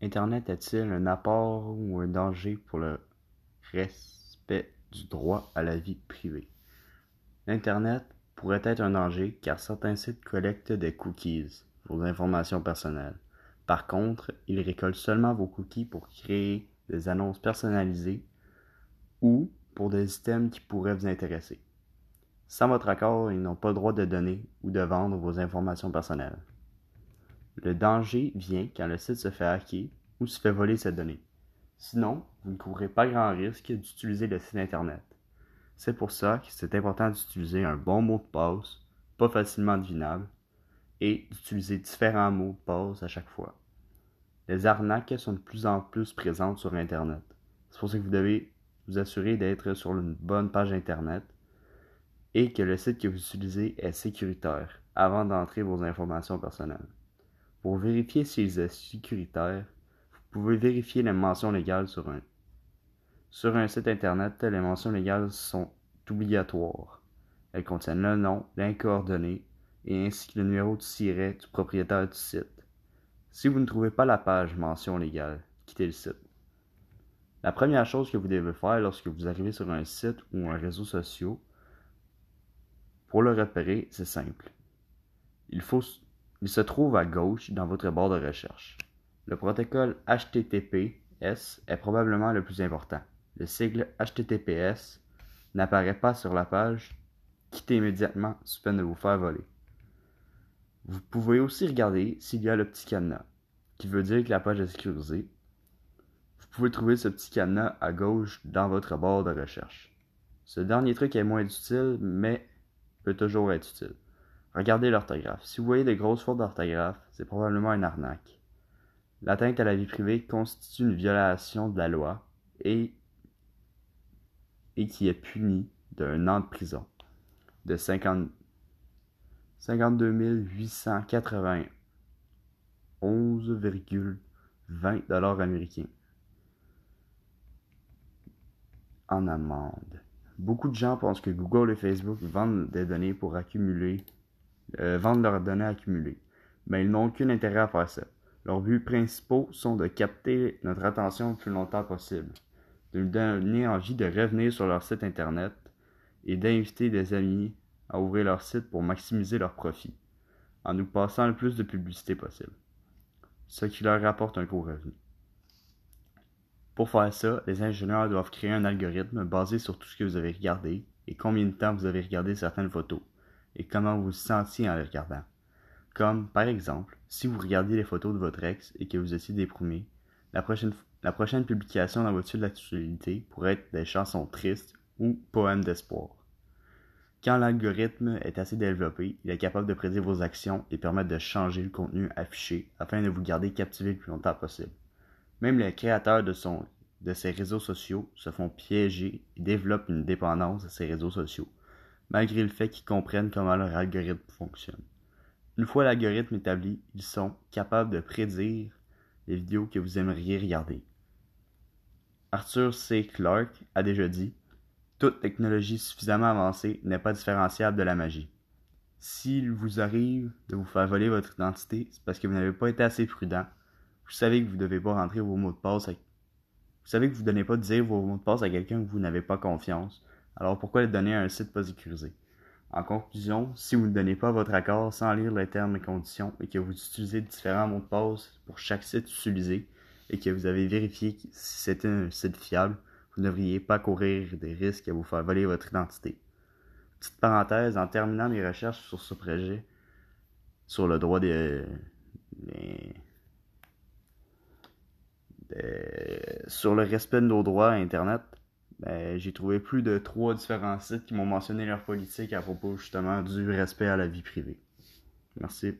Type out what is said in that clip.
Internet est-il un apport ou un danger pour le respect du droit à la vie privée? L'Internet pourrait être un danger car certains sites collectent des cookies, vos informations personnelles. Par contre, ils récoltent seulement vos cookies pour créer des annonces personnalisées ou pour des items qui pourraient vous intéresser. Sans votre accord, ils n'ont pas le droit de donner ou de vendre vos informations personnelles. Le danger vient quand le site se fait hacker ou se fait voler ses données. Sinon, vous ne courez pas grand risque d'utiliser le site Internet. C'est pour ça que c'est important d'utiliser un bon mot de passe, pas facilement devinable, et d'utiliser différents mots de passe à chaque fois. Les arnaques sont de plus en plus présentes sur Internet. C'est pour ça que vous devez vous assurer d'être sur une bonne page Internet et que le site que vous utilisez est sécuritaire avant d'entrer vos informations personnelles. Pour vérifier s'il est sécuritaire, vous pouvez vérifier les mentions légales sur un. Sur un site internet, les mentions légales sont obligatoires. Elles contiennent le nom, l'incoordonné et ainsi que le numéro de siret du propriétaire du site. Si vous ne trouvez pas la page mention légale, quittez le site. La première chose que vous devez faire lorsque vous arrivez sur un site ou un réseau social, pour le repérer, c'est simple. Il, faut, il se trouve à gauche dans votre barre de recherche. Le protocole HTTPS est probablement le plus important. Le sigle HTTPS n'apparaît pas sur la page. Quittez immédiatement sous peine de vous faire voler. Vous pouvez aussi regarder s'il y a le petit cadenas, qui veut dire que la page est sécurisée. Vous pouvez trouver ce petit cadenas à gauche dans votre barre de recherche. Ce dernier truc est moins utile, mais peut toujours être utile. Regardez l'orthographe. Si vous voyez des grosses fautes d'orthographe, c'est probablement une arnaque. L'atteinte à la vie privée constitue une violation de la loi et, qui est punie d'un an de prison de 50, 52 891,20 dollars américains en amende. Beaucoup de gens pensent que Google et Facebook vendent des données pour accumuler, euh, vendent leurs données accumulées, mais ils n'ont aucun intérêt à faire ça. Leurs buts principaux sont de capter notre attention le plus longtemps possible, de nous donner envie de revenir sur leur site internet et d'inviter des amis à ouvrir leur site pour maximiser leurs profits, en nous passant le plus de publicité possible, ce qui leur rapporte un gros revenu. Pour faire ça, les ingénieurs doivent créer un algorithme basé sur tout ce que vous avez regardé et combien de temps vous avez regardé certaines photos et comment vous vous sentiez en les regardant. Comme, par exemple, si vous regardiez les photos de votre ex et que vous étiez déprimé, la prochaine, publication dans votre fil d'actualité pourrait être des chansons tristes ou poèmes d'espoir. Quand l'algorithme est assez développé, il est capable de prédire vos actions et permettre de changer le contenu affiché afin de vous garder captivé le plus longtemps possible. Même les créateurs de, de ces réseaux sociaux se font piéger et développent une dépendance à ces réseaux sociaux, malgré le fait qu'ils comprennent comment leur algorithme fonctionne. Une fois l'algorithme établi, ils sont capables de prédire les vidéos que vous aimeriez regarder. Arthur C. Clarke a déjà dit Toute technologie suffisamment avancée n'est pas différenciable de la magie. S'il vous arrive de vous faire voler votre identité, c'est parce que vous n'avez pas été assez prudent vous savez que vous ne devez pas rentrer vos mots de passe. Vous savez que vous ne donnez pas dire vos mots de passe à quelqu'un que vous n'avez pas confiance. Alors pourquoi le donner à un site pas sécurisé? En conclusion, si vous ne donnez pas votre accord sans lire les termes et conditions et que vous utilisez différents mots de passe pour chaque site utilisé et que vous avez vérifié si c'était un site fiable, vous ne devriez pas courir des risques à vous faire voler votre identité. Petite parenthèse, en terminant mes recherches sur ce projet, sur le droit des, des euh, sur le respect de nos droits à Internet, ben, j'ai trouvé plus de trois différents sites qui m'ont mentionné leur politique à propos justement du respect à la vie privée. Merci.